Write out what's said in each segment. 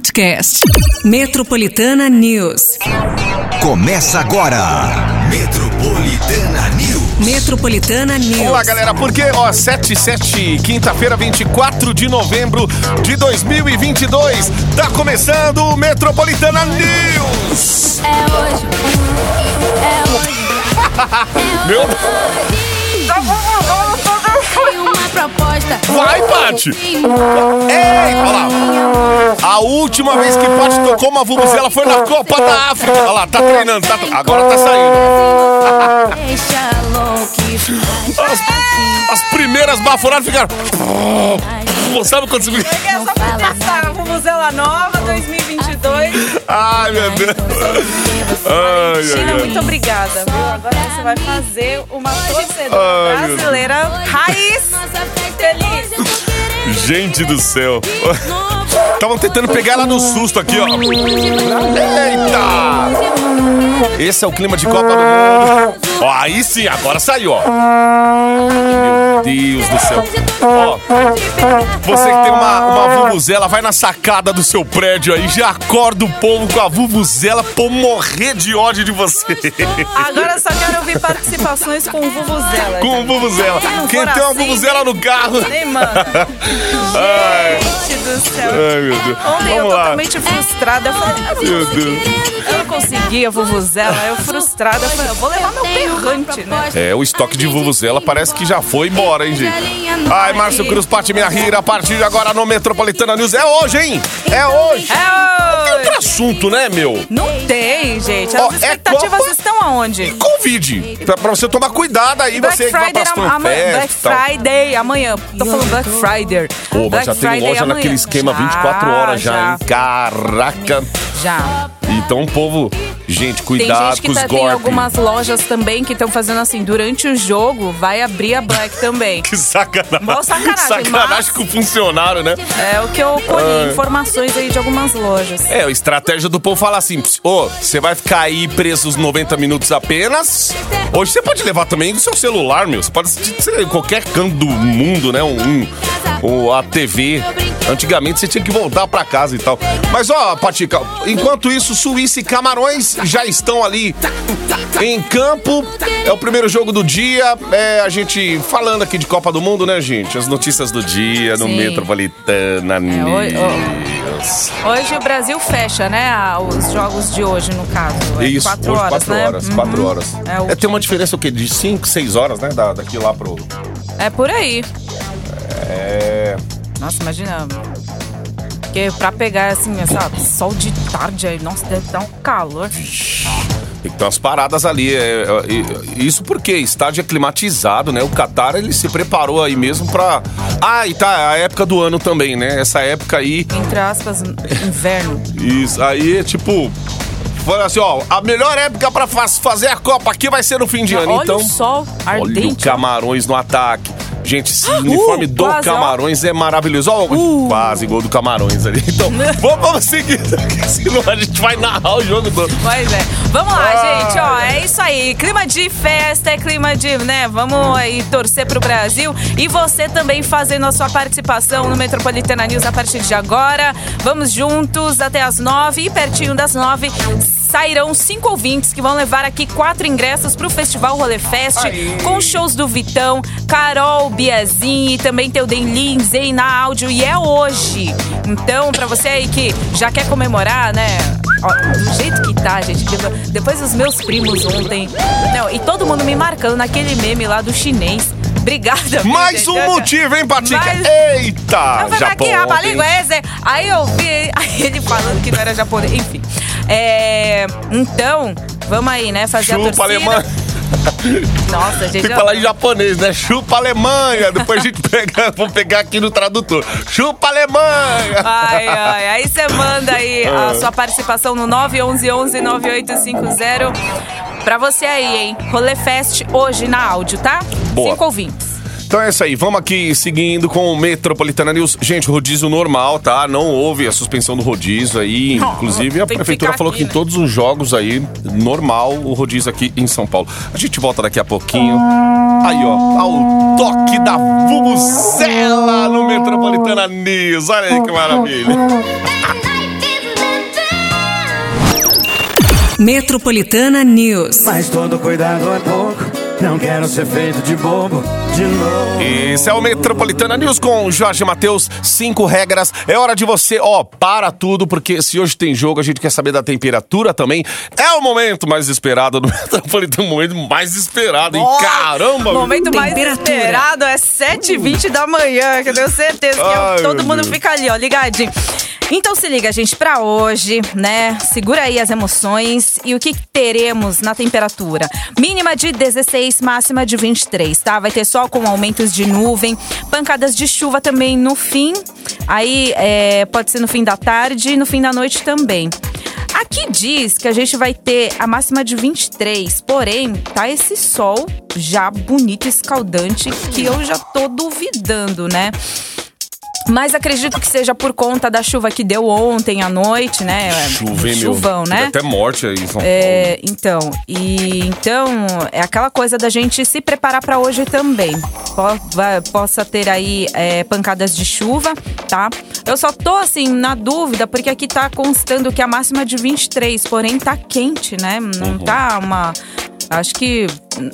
podcast. Metropolitana News. Começa agora. Metropolitana News. Metropolitana News. Olá, galera, porque, ó, 7 7, quinta-feira, 24 de novembro de 2022, tá começando o Metropolitana News. É hoje. É hoje. Meu, Tem uma proposta. Vai, Paty. Ei, olha lá. A última vez que Paty tocou uma vuvuzela foi na Copa da África. Olha lá, tá treinando, tá, agora tá saindo. As, as primeiras baforadas ficaram... Sabe quando você fica... É só pra testar a Vuvuzela Nova 2022. Ai, meu Deus. Ai, ai, Tina, ai. muito obrigada, viu? Agora você vai fazer uma torcedora brasileira raiz feliz. Gente do céu. Estavam tentando pegar ela no susto aqui, ó. Eita! Esse é o clima de Copa do Mundo. Ó, aí sim, agora saiu, ó. Meu Deus do céu. Ó, você que tem uma, uma vuvuzela, vai na sacada do seu prédio aí, já acorda o povo com a vuvuzela pra eu morrer de ódio de você. Agora só quero ouvir participações com Vuvuzela. Com vuvuzela. Quem tem uma assim, vuvuzela no carro. Nem manda. Ai, Gente do céu. ai, meu Deus. Ontem eu Vamos lá. totalmente frustrada. Eu falei, "Ah, Meu Deus. eu não conseguia Vuvuzela. Eu frustrada. Eu falei, eu vou levar meu berrante, né? É, o estoque de vuvuzela parece que já foi embora, hein, gente? Ai, Márcio Cruz, Pati Minha Rira, a partir de agora no Metropolitana News. É hoje, hein? É hoje. É, Outro assunto, né, meu? Não tem, gente. As é expectativas Copa- estão aonde? Covid. Pra, pra você tomar cuidado aí, Black você que vai Friday pra. Black. Friday amanhã. Tô falando Black Friday. Pô, mas Black já tem Friday loja amanhã. naquele esquema 24 horas já, hein? Caraca. Já. Então, povo, gente, Tem cuidado gente com os tá, tem golpes. algumas lojas também que estão fazendo assim, durante o jogo, vai abrir a Black também. Que sacanagem. Mó sacanagem, Sacanagem mas- com o funcionário, né? É o que eu colhi, informações aí de algumas lojas. É, a estratégia do povo fala assim: ô, você vai ficar aí preso os 90 minutos apenas. Hoje você pode levar também o seu celular, meu. Você pode assistir em qualquer canto do mundo, né? Um, um, ou a TV. Antigamente você tinha que voltar pra casa e tal. Mas ó, Patica, enquanto isso, Suíça e Camarões já estão ali em campo. É o primeiro jogo do dia. É a gente falando aqui de Copa do Mundo, né, gente? As notícias do dia no Sim. Metropolitana oi- News. Hoje o Brasil fecha, né? Os jogos de hoje, no caso. É Isso, quatro hoje, horas, quatro né? horas, Uhum. quatro horas. É, É, tem uma diferença o quê? De 5, 6 horas, né? Da, daqui lá pro. É por aí. É. Nossa, imagina. Porque pra pegar assim, sabe, sol de tarde aí, nossa, deve dar um calor. Tem que ter umas paradas ali. é, é, isso porque estádio é climatizado, né? O Qatar ele se preparou aí mesmo pra. Ah, e tá, a época do ano também, né? Essa época aí. Entre aspas, inverno. Isso, aí é tipo. Fala assim, ó, a melhor época pra faz- fazer a Copa aqui vai ser no fim de ano. Olha então, o sol olha o ardente. Camarões no ataque. Gente, esse uniforme do quase, ó. Camarões é maravilhoso. Ó, Uh. Quase gol do Camarões ali. Então, vamos, vamos seguir, senão a gente vai narrar o jogo todo. Pois é. Vamos lá, Ah. gente, ó, é isso aí. Clima de festa, é clima de, né, vamos aí torcer pro Brasil. E você também fazendo a sua participação no Metropolitana News a partir de agora. Vamos juntos até as nove e pertinho das nove sairão cinco ouvintes que vão levar aqui quatro ingressos pro Festival Rolê Fest com shows do Vitão, Carol Biazin e também tem o Den Lindsay na áudio e é hoje. Então, pra você aí que já quer comemorar, né? Ó, do jeito que tá, gente. depo- Depois os meus primos ontem. Não, e todo mundo me marcando naquele meme lá do chinês. Obrigada. Mais um motivo, hein, Patica? Mais- Eita! eu Japão aqui, a ontem. língua é essa. Aí eu vi aí ele falando que não era japonês. Enfim. É, então, vamos aí, né? Fazer a Chupa torcida. Alemanha. Nossa, gente. Tem que falar em japonês, né? Chupa Alemanha. Depois a gente pega, vamos pegar aqui no tradutor. Chupa Alemanha. Ai, ai. Aí você manda aí Ah. a sua participação no 911-9850. Pra você aí, hein? Rolê Fest hoje na áudio, tá? Boa. Cinco ouvintes. Então é isso aí, vamos aqui seguindo com o Metropolitana News. Gente, rodízio normal, tá? Não houve a suspensão do rodízio aí. Inclusive, a que prefeitura ficar falou aqui, que em né? todos os jogos aí, normal o rodízio aqui em São Paulo. A gente volta daqui a pouquinho. Aí, ó, ao toque da Vuvuzela no Metropolitana News. Olha aí que maravilha. Metropolitana News. Mas todo cuidado é pouco. Não quero ser feito de bobo de novo. Esse é o Metropolitana News com Jorge Matheus. Cinco regras. É hora de você, ó, para tudo, porque se hoje tem jogo, a gente quer saber da temperatura também. É o momento mais esperado do Metropolitano, o momento mais esperado, hein? Caramba! O momento mais esperado é 7h20 da manhã, que eu tenho certeza que Ai, todo mundo Deus. fica ali, ó, ligadinho. Então se liga, gente, pra hoje, né? Segura aí as emoções e o que teremos na temperatura. Mínima de 16, máxima de 23, tá? Vai ter sol com aumentos de nuvem, pancadas de chuva também no fim. Aí é, pode ser no fim da tarde e no fim da noite também. Aqui diz que a gente vai ter a máxima de 23, porém, tá esse sol já bonito, escaldante, que eu já tô duvidando, né? Mas acredito que seja por conta da chuva que deu ontem à noite, né? Chuva, hein, meu? Chuvão, Teve né? Até morte aí São Paulo. É, então, e então é aquela coisa da gente se preparar para hoje também. Possa ter aí é, pancadas de chuva, tá? Eu só tô assim na dúvida porque aqui tá constando que a máxima é de 23, porém tá quente, né? Não tá uma Acho que,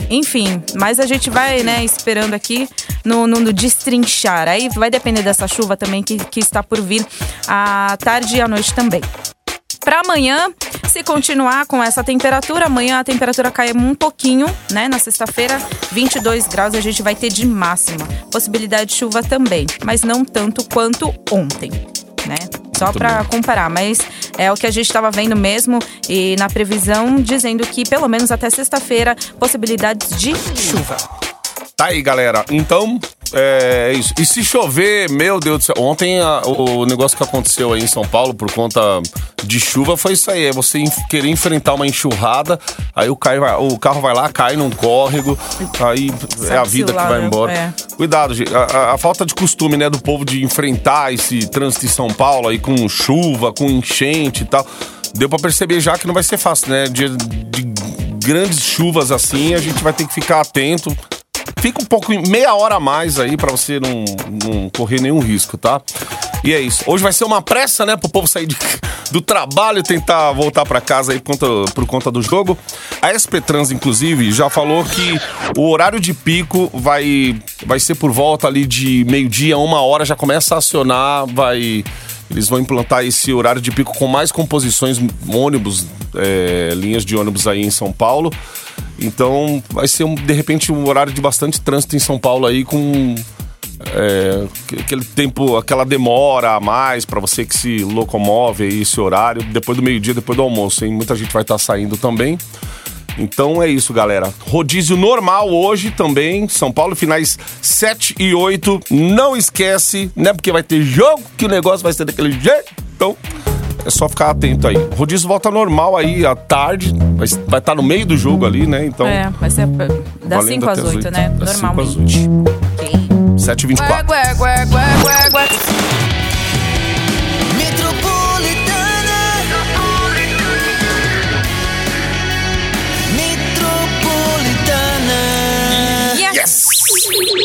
enfim, mas a gente vai, né, esperando aqui no, no, no destrinchar. Aí vai depender dessa chuva também que, que está por vir à tarde e à noite também. Para amanhã, se continuar com essa temperatura, amanhã a temperatura cai um pouquinho, né? Na sexta-feira, 22 graus a gente vai ter de máxima. Possibilidade de chuva também, mas não tanto quanto ontem, né? Só para comparar, mas é o que a gente estava vendo mesmo e na previsão dizendo que pelo menos até sexta-feira possibilidades de chuva. Tá aí, galera. Então, é isso. E se chover, meu Deus do céu. Ontem a- o negócio que aconteceu aí em São Paulo por conta de chuva foi isso aí. É você querer enfrentar uma enxurrada, aí o, cai- o carro vai lá, cai num córrego, aí é a vida que vai né? embora. É. Cuidado, gente. A, a- a falta de costume, né, do povo de enfrentar esse trânsito em São Paulo aí com chuva, com enchente e tal. Deu pra perceber já que não vai ser fácil, né? De, de grandes chuvas assim, a gente vai ter que ficar atento. Fica um pouco, meia hora a mais aí pra você não, não correr nenhum risco, tá? E é isso. Hoje vai ser uma pressa, né, pro povo sair de- do trabalho e tentar voltar pra casa aí por conta, por conta do jogo. A SP Trans, inclusive, já falou que o horário de pico vai, vai ser por volta ali de meio-dia, uma hora, já começa a acionar, vai. Eles vão implantar esse horário de pico com mais composições, ônibus, é, linhas de ônibus aí em São Paulo. Então vai ser, um, de repente, um horário de bastante trânsito em São Paulo aí com é, que- aquele tempo, aquela demora a mais pra você que se locomove aí esse horário, depois do meio-dia, depois do almoço, hein? Muita gente vai estar saindo também. Então é isso, galera. Rodízio normal hoje também, São Paulo, finais 7 e 8. Não esquece, né? Porque vai ter jogo que o negócio vai ser daquele jeito. Então é só ficar atento aí. Rodízio volta normal aí à tarde, vai estar tá no meio do jogo ali, né? Então, É, vai ser das valendo 5 às até 8, né? Das 5 às Normalmente. 8.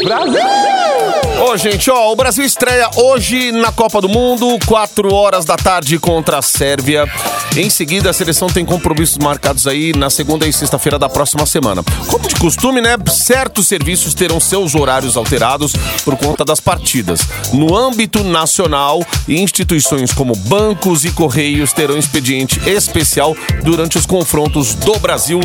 Brasil! Ô, gente, ó, o Brasil estreia hoje na Copa do Mundo, 4 horas da tarde contra a Sérvia. Em seguida, a seleção tem compromissos marcados aí na segunda e sexta-feira da próxima semana. Como de costume, né? Certos serviços terão seus horários alterados por conta das partidas. No âmbito nacional, instituições como bancos e correios terão expediente especial durante os confrontos do Brasil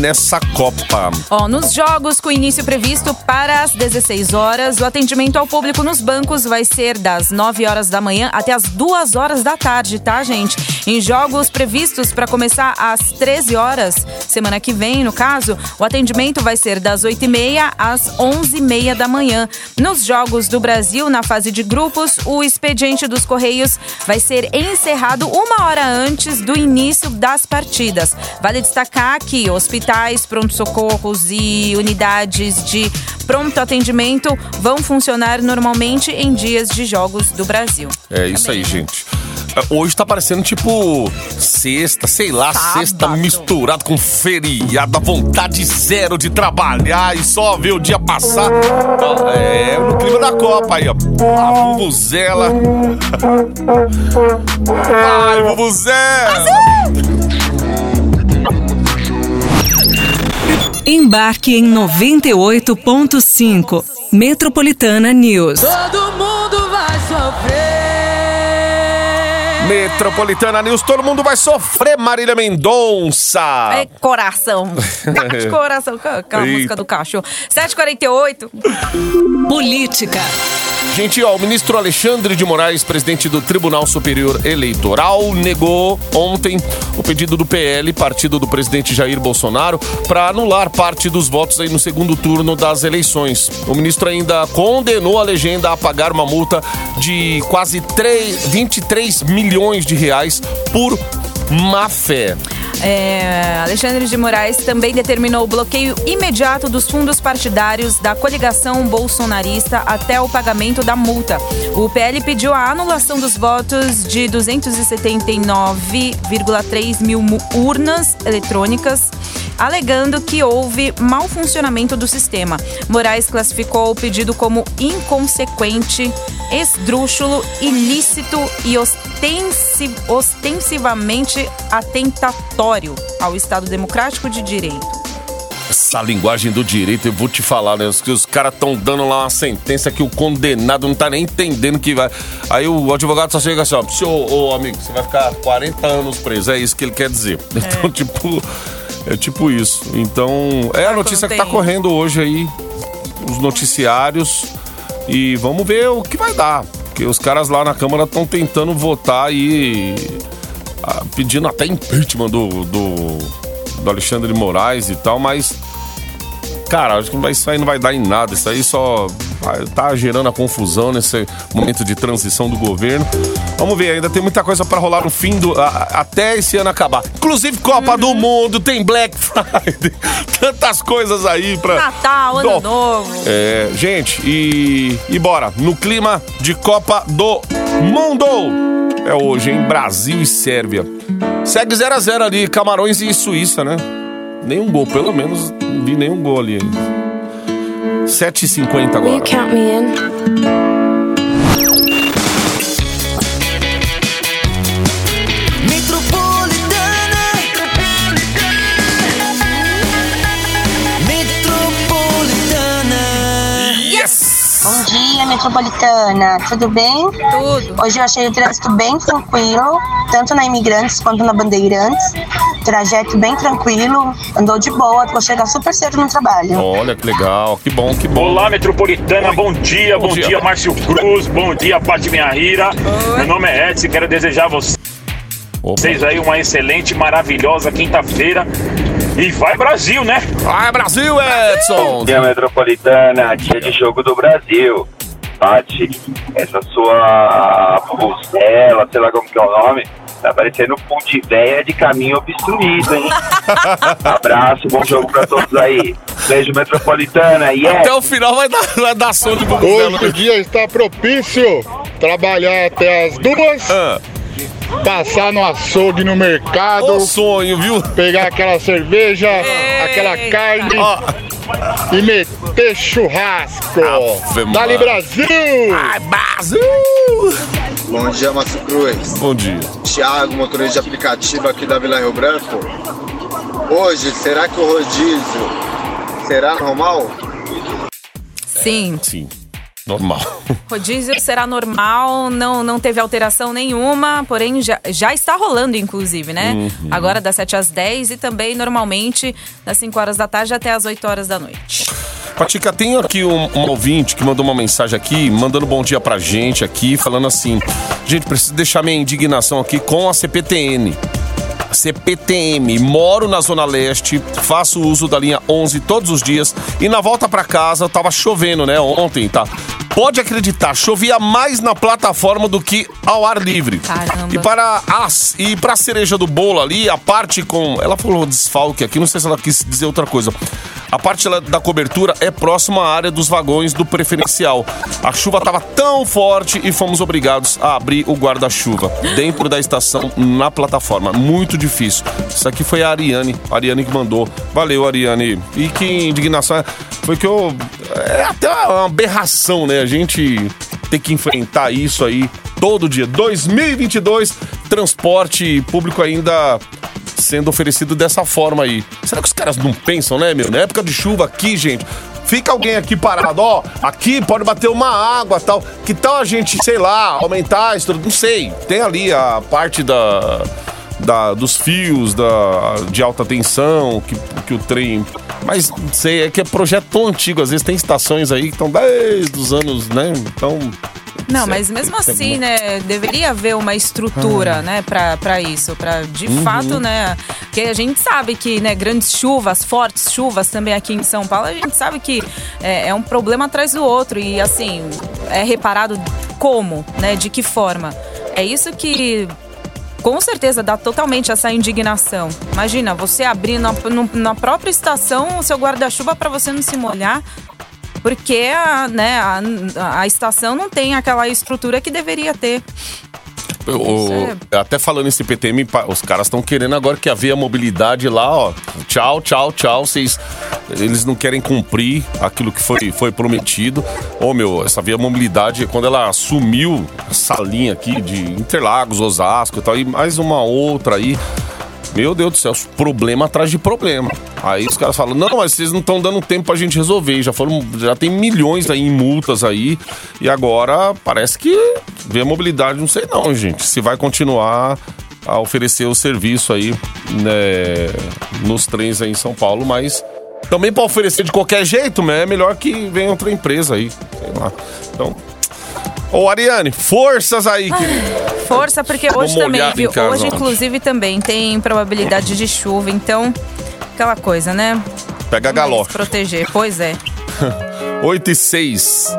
nessa Copa. Ó, nos jogos com início previsto para as 16 horas, o atendimento ao público nos bancos vai ser das 9 horas da manhã até as 2 horas da tarde, tá, gente? Em jogos previstos para começar às 13 horas, semana que vem, no caso, o atendimento vai ser das 8h30 às 11h30 da manhã. Nos jogos do Brasil, na fase de grupos, o expediente dos Correios vai ser encerrado uma hora antes do início das partidas. Vale destacar que hospitais, pronto-socorros e unidades de pronto atendimento vão funcionar normalmente em dias de jogos do Brasil. É isso aí, gente. Hoje tá parecendo tipo sexta, sei lá, Sábado. sexta misturado com feriado, a vontade zero de trabalhar e só ver o dia passar. É, no clima da Copa aí, ó. A Vuvuzela. Vai, Vuvuzela! Embarque em 98.5. Metropolitana News. Todo mundo vai sofrer. Metropolitana News, todo mundo vai sofrer, Marília Mendonça. É coração. Bate coração. Com Aquela Eita. música do cachorro. 7h48. Política. Gente, ó, o ministro Alexandre de Moraes, presidente do Tribunal Superior Eleitoral, negou ontem o pedido do PL, partido do presidente Jair Bolsonaro, para anular parte dos votos aí no segundo turno das eleições. O ministro ainda condenou a legenda a pagar uma multa de quase 3, 23 milhões de reais por má fé. É, Alexandre de Moraes também determinou o bloqueio imediato dos fundos partidários da coligação bolsonarista até o pagamento da multa. O PL pediu a anulação dos votos de 279,3 mil urnas eletrônicas, alegando que houve mau funcionamento do sistema. Moraes classificou o pedido como inconsequente, esdrúxulo, ilícito e ostensi- ostensivamente atentatório ao Estado Democrático de Direito. Essa linguagem do direito, eu vou te falar, né? Os, que os caras estão dando lá uma sentença que o condenado não tá nem entendendo que vai. Aí o advogado só chega assim, ó, senhor, ô amigo, você vai ficar 40 anos preso. É isso que ele quer dizer. Então, tipo, é tipo isso. Então, é a notícia que tá correndo hoje aí, os noticiários. E vamos ver o que vai dar. Porque os caras lá na Câmara estão tentando votar e. ah, pedindo até impeachment do, do, do Alexandre de Moraes e tal, mas. Cara, acho que não vai- isso aí não vai dar em nada. Isso aí só tá gerando a confusão nesse momento de transição do governo. Vamos ver, ainda tem muita coisa pra rolar no fim do. a- até esse ano acabar. Inclusive Copa do Mundo, tem Black Friday, tantas coisas aí pra. Natal, Ano. Novo. É, gente, e, e bora. No clima de Copa do Mundo. É hoje, em Brasil e Sérvia. Segue 0 a 0 ali, Camarões e Suíça, né? Nenhum gol, pelo menos não vi nenhum gol ali. 7h50 agora. count me in? Metropolitana Metropolitana Yes! Bom dia, metropolitana. Tudo bem? Tudo. Hoje eu achei o trânsito bem tranquilo, tanto na Imigrantes quanto na Bandeirantes. Trajeto bem tranquilo, andou de boa, vou chegar super cedo no trabalho. Olha que legal, que bom, que bom. Olá, Metropolitana, bom dia, Bom bom, dia. dia. Márcio Cruz, bom dia, Pati Minhahira. Meu nome é Edson e quero desejar a vocês Opa. aí uma excelente, maravilhosa quinta-feira. E vai Brasil, né? Vai, Brasil, Edson! Dia Metropolitana, dia de jogo do Brasil. Pati, essa sua pulsela, sei lá como que é o nome, tá parecendo um de véia de caminho obstruído, hein? Abraço, bom jogo pra todos aí. Beijo Metropolitana, e Até o final vai dar, vai dar som de. Hoje o dia está propício. Trabalhar até as duas, Ah, passar no açougue no mercado, o sonho, viu? pegar aquela cerveja, aquela carne Ó, e meter churrasco. Ave Dali. Brasil! ai, Brasil! Bom dia, Márcio Cruz. Bom dia. Thiago, motorista de aplicativo aqui da Vila Rio Branco. Hoje, será que o rodízio será normal? Sim. Sim, normal. Rodízio será normal, não, não teve alteração nenhuma, porém já, já está rolando, inclusive, né? Uhum. Agora das 7 às 10 e também normalmente das 5 horas da tarde até as 8 horas da noite. Patica, tem aqui um, um ouvinte que mandou uma mensagem aqui, mandando bom dia pra gente aqui, falando assim: gente, preciso deixar minha indignação aqui com a CPTN. CPTM, moro na Zona Leste, faço uso da linha 11 todos os dias e na volta pra casa tava chovendo, né, ontem, tá? Pode acreditar, chovia mais na plataforma do que ao ar livre. Caramba. E para as e para a cereja do bolo ali, a parte com, ela falou desfalque aqui, não sei se ela quis dizer outra coisa. A parte da cobertura é próxima à área dos vagões do preferencial. A chuva estava tão forte e fomos obrigados a abrir o guarda-chuva dentro da estação na plataforma. Muito difícil. Isso aqui foi a Ariane, a Ariane que mandou. Valeu, Ariane. E que indignação foi que eu é até uma aberração, né? A gente ter que enfrentar isso aí todo dia. 2022, transporte público ainda sendo oferecido dessa forma aí. Será que os caras não pensam, né, meu? Na época de chuva aqui, gente, fica alguém aqui parado, ó, aqui pode bater uma água tal. Que tal a gente, sei lá, aumentar a estrutura? Não sei. Tem ali a parte da. Da, dos fios da, de alta tensão que, que o trem. Mas sei, é que é projeto tão antigo, às vezes tem estações aí que estão desde os anos, né? Então. Não, mas mesmo assim, né, deveria haver uma estrutura, né, pra, pra isso, pra de Uhum. fato, né, porque a gente sabe que, né, grandes chuvas, fortes chuvas também aqui em São Paulo, a gente sabe que é, é um problema atrás do outro e, assim, é reparado como, né, de que forma. É isso que com certeza dá totalmente essa indignação. Imagina, você abrir na, na própria estação o seu guarda-chuva para você não se molhar. Porque a, né, a, a estação não tem aquela estrutura que deveria ter. O- até falando em CPTM, pa- os caras estão querendo agora que a via mobilidade lá, ó. Tchau, tchau, tchau. Vocês, eles não querem cumprir aquilo que foi, foi prometido. Ô, meu, essa via mobilidade, quando ela assumiu essa linha aqui de Interlagos, Osasco e tal, e mais uma outra aí. Meu Deus do céu, problema atrás de problema. Aí os caras falam, não, mas vocês não estão dando tempo pra gente resolver. Já foram, já tem milhões aí em multas aí. E agora parece que vê a mobilidade, não sei não, gente. Se vai continuar a oferecer o serviço aí, né, nos trens aí em São Paulo, mas também para oferecer de qualquer jeito, né, é melhor que venha outra empresa aí, sei lá. Então, ô Ariane, forças aí, querida. Força, porque hoje também, em viu? casa Hoje, inclusive, também tem probabilidade de chuva, então, aquela coisa, né? Pega a galocha. Proteger, pois é. 8 e 6.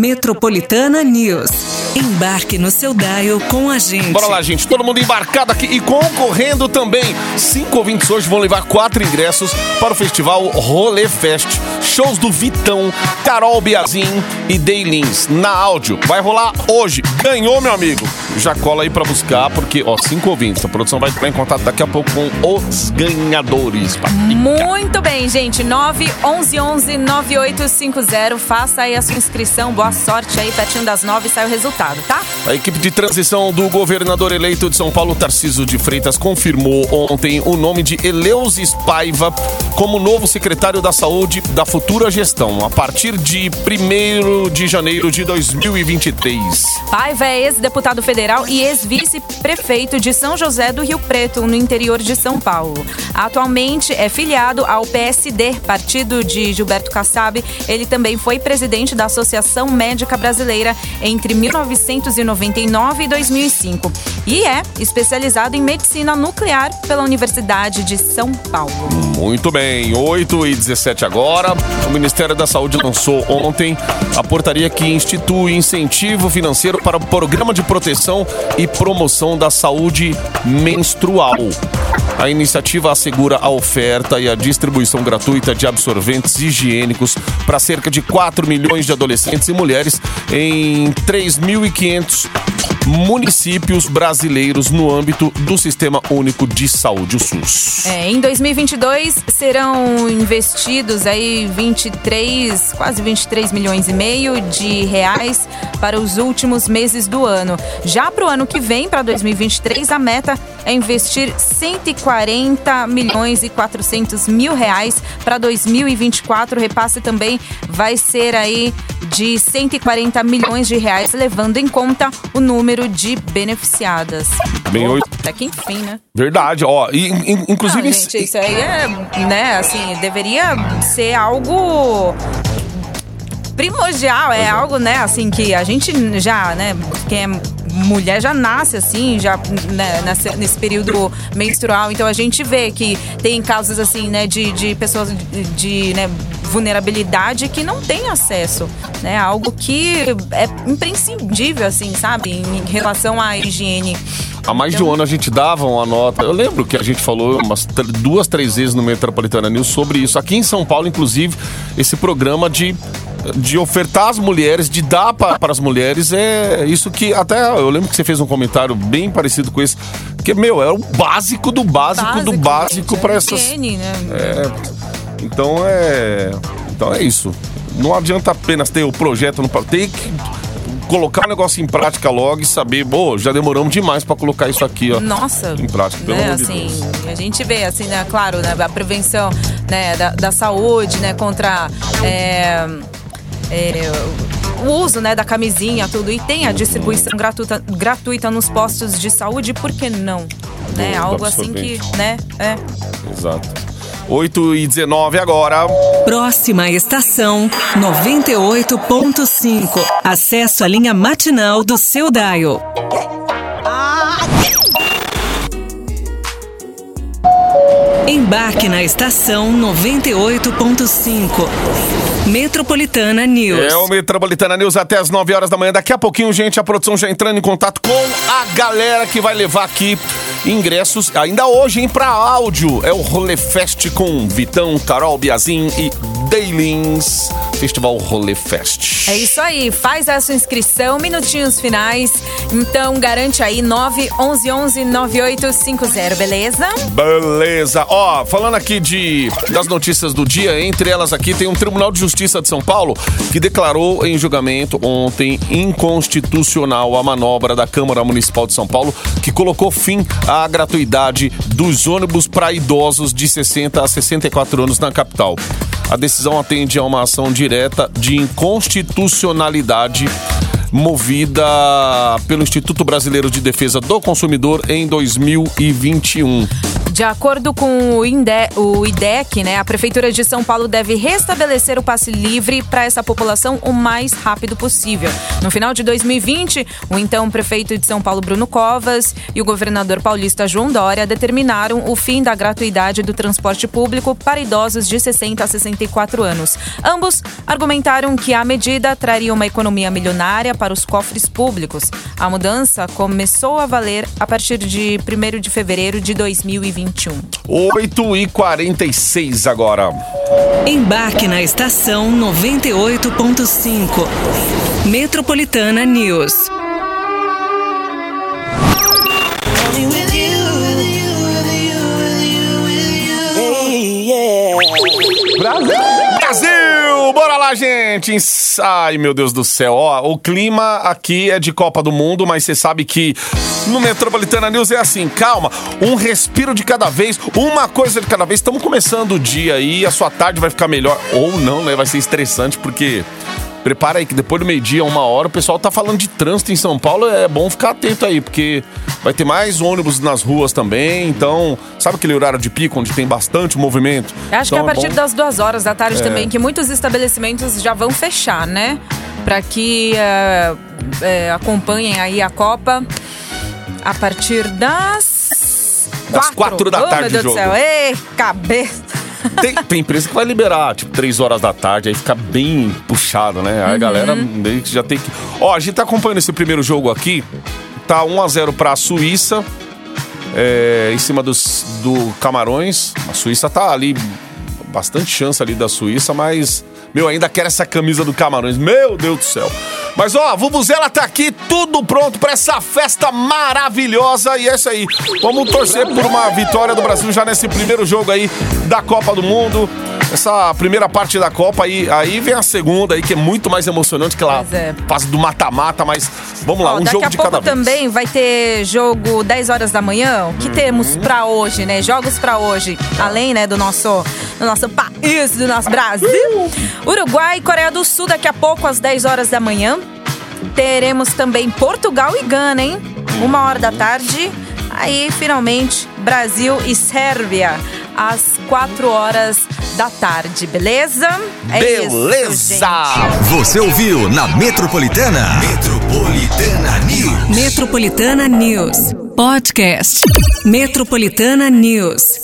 Metropolitana News. Embarque no seu dial com a gente. Bora lá, gente. Todo mundo embarcado aqui e concorrendo também. Cinco ouvintes hoje vão levar quatro ingressos para o festival Rolê Fest. Shows do Vitão, Carol Biazin e Daylins na áudio. Vai rolar hoje. Ganhou, meu amigo. Já cola aí pra buscar, porque, ó, cinco ouvintes. A produção vai entrar em contato daqui a pouco com os ganhadores. Muito bem, gente. 911 9850. Faça aí a sua inscrição. Boa sorte aí, pertinho das nove sai o resultado, tá? A equipe de transição do governador eleito de São Paulo, Tarciso de Freitas, confirmou ontem o nome de Eleusis Paiva como novo secretário da Saúde da futura gestão, a partir de 1 de janeiro de 2023. Paiva é ex-deputado federal e ex-vice-prefeito de São José do Rio Preto, no interior de São Paulo. Atualmente é filiado ao PSD, partido de Gilberto Kassab. Ele também foi presidente da Associação Médica Brasileira entre 1999 e 2005 e é especializado em medicina nuclear pela Universidade de São Paulo. Muito bem, 8 e 17 agora. O Ministério da Saúde lançou ontem a portaria que institui incentivo financeiro para o Programa de Proteção e Promoção da Saúde Menstrual. A iniciativa assegura a oferta e a distribuição gratuita de absorventes higiênicos para cerca de 4 milhões de adolescentes e mulheres em 3.500 municípios brasileiros no âmbito do Sistema Único de Saúde, o SUS. É, em 2022 serão investidos aí 23, quase 23 milhões e meio de reais para os últimos meses do ano. Já para o ano que vem, para 2023, a meta é investir 140 milhões e 400 mil reais para 2024. O repasse também vai ser aí de 140 milhões de reais, levando em conta o número de beneficiadas. Bem, oito. Até que enfim, né? Verdade, ó. E, in- inclusive. Não, gente, isso aí é, né, assim, deveria ser algo primordial, é algo, né, assim, que a gente já, né, quem é mulher já nasce assim, já né, nesse, nesse período menstrual, então a gente vê que tem casos assim, né, de, de pessoas de, de, né, vulnerabilidade que não tem acesso, né, algo que é imprescindível, assim, sabe, em relação à higiene. Há mais de um ano a gente dava uma nota. Eu lembro que a gente falou umas duas, três vezes no Metropolitana News sobre isso. Aqui em São Paulo, inclusive, esse programa de, de ofertar às mulheres, de dar pa- para as mulheres, é isso que até eu lembro que você fez um comentário bem parecido com esse. Que, meu, é o básico do básico, do básico para essas. Higiene, né? É, então é. Então é isso. Não adianta apenas ter o projeto no. Tem que. Colocar o negócio em prática logo e saber, pô, já demoramos demais pra colocar isso aqui, ó. Nossa. Em prática, pelo né, amor de assim, Deus. a gente vê, assim, né, claro, né, a prevenção né, da, da saúde, né, contra é, é, o uso né, da camisinha, tudo, e tem a distribuição gratuita, gratuita nos postos de saúde, por que não? Né, algo assim que, né, é. Exato. 8 e 19 agora. Próxima estação 98.5. Acesso à linha matinal do seu Daio. Embarque na estação 98.5. Metropolitana News. É o Metropolitana News até as 9 horas da manhã. Daqui a pouquinho, gente, a produção já entrando em contato com a galera que vai levar aqui ingressos ainda hoje, hein, pra áudio. É o Rolê Fest com Vitão, Carol, Biazin e Dailins. Festival Rolê Fest. É isso aí, faz a sua inscrição, minutinhos finais. Então garante aí 911 9850, beleza? Beleza. Ó, falando aqui de das notícias do dia, entre elas aqui tem um Tribunal de Justiça de São Paulo que declarou em julgamento ontem inconstitucional a manobra da Câmara Municipal de São Paulo que colocou fim à gratuidade dos ônibus para idosos de 60 a 64 anos na capital. A decisão atende a uma ação direta de inconstitucionalidade movida pelo Instituto Brasileiro de Defesa do Consumidor em 2021. De acordo com o, INDE, o IDEC, né, a Prefeitura de São Paulo deve restabelecer o passe livre para essa população o mais rápido possível. No final de 2020, o então prefeito de São Paulo, Bruno Covas, e o governador paulista João Dória determinaram o fim da gratuidade do transporte público para idosos de 60 a 64 anos. Ambos argumentaram que a medida traria uma economia milionária para os cofres públicos. A mudança começou a valer a partir de 1 de fevereiro de 2021. 8 e 46 agora. Embarque na estação 98.5. Metropolitana News. Brasil! Gente! Ai, meu Deus do céu. Ó, o clima aqui é de Copa do Mundo, mas você sabe que no Metropolitana News é assim, calma, um respiro de cada vez, uma coisa de cada vez. Estamos começando o dia aí, a sua tarde vai ficar melhor. Ou não, né? Vai ser estressante, porque prepara aí que depois do meio-dia, uma hora, o pessoal tá falando de trânsito em São Paulo. É bom ficar atento aí, porque vai ter mais ônibus nas ruas também. Então, sabe aquele horário de pico onde tem bastante movimento? Acho Então que é a é partir bom- das duas horas da tarde É. também, que muitos estabelecimentos já vão fechar, né? Para que é, é, acompanhem aí a Copa a partir das. Das quatro da oh, tarde meu Deus do céu. Ei, cabeça. Tem, tem empresa que vai liberar, tipo, 3 horas da tarde, aí fica bem puxado, né? Aí a Uhum. galera meio que já tem que. Ó, a gente tá acompanhando esse primeiro jogo aqui. Tá 1x0 pra Suíça. é, em cima dos, do Camarões. A Suíça tá ali. Bastante chance ali da Suíça, mas. Meu, ainda quero essa camisa do Camarões. Meu Deus do céu. Mas ó, Vuvuzela tá aqui, tudo pronto pra essa festa maravilhosa. E é isso aí. Vamos torcer por uma vitória do Brasil já nesse primeiro jogo aí da Copa do Mundo. Essa primeira parte da Copa aí, aí vem a segunda aí, que é muito mais emocionante que ela Pois é. fase do mata-mata, mas vamos lá, Ó, um jogo de cada vez. também vai ter jogo 10 horas da manhã. O que Uhum. temos pra hoje, né? Jogos pra hoje. Além, né, do nosso, do nosso país, do nosso Brasil. Uruguai e Coreia do Sul daqui a pouco às 10 horas da manhã. Teremos também Portugal e Gana, hein? Uma hora da tarde. Aí, finalmente, Brasil e Sérvia às 4 horas da tarde, beleza? É Beleza! Isso. Você ouviu na Metropolitana? Metropolitana News. Metropolitana News. Podcast. Metropolitana News.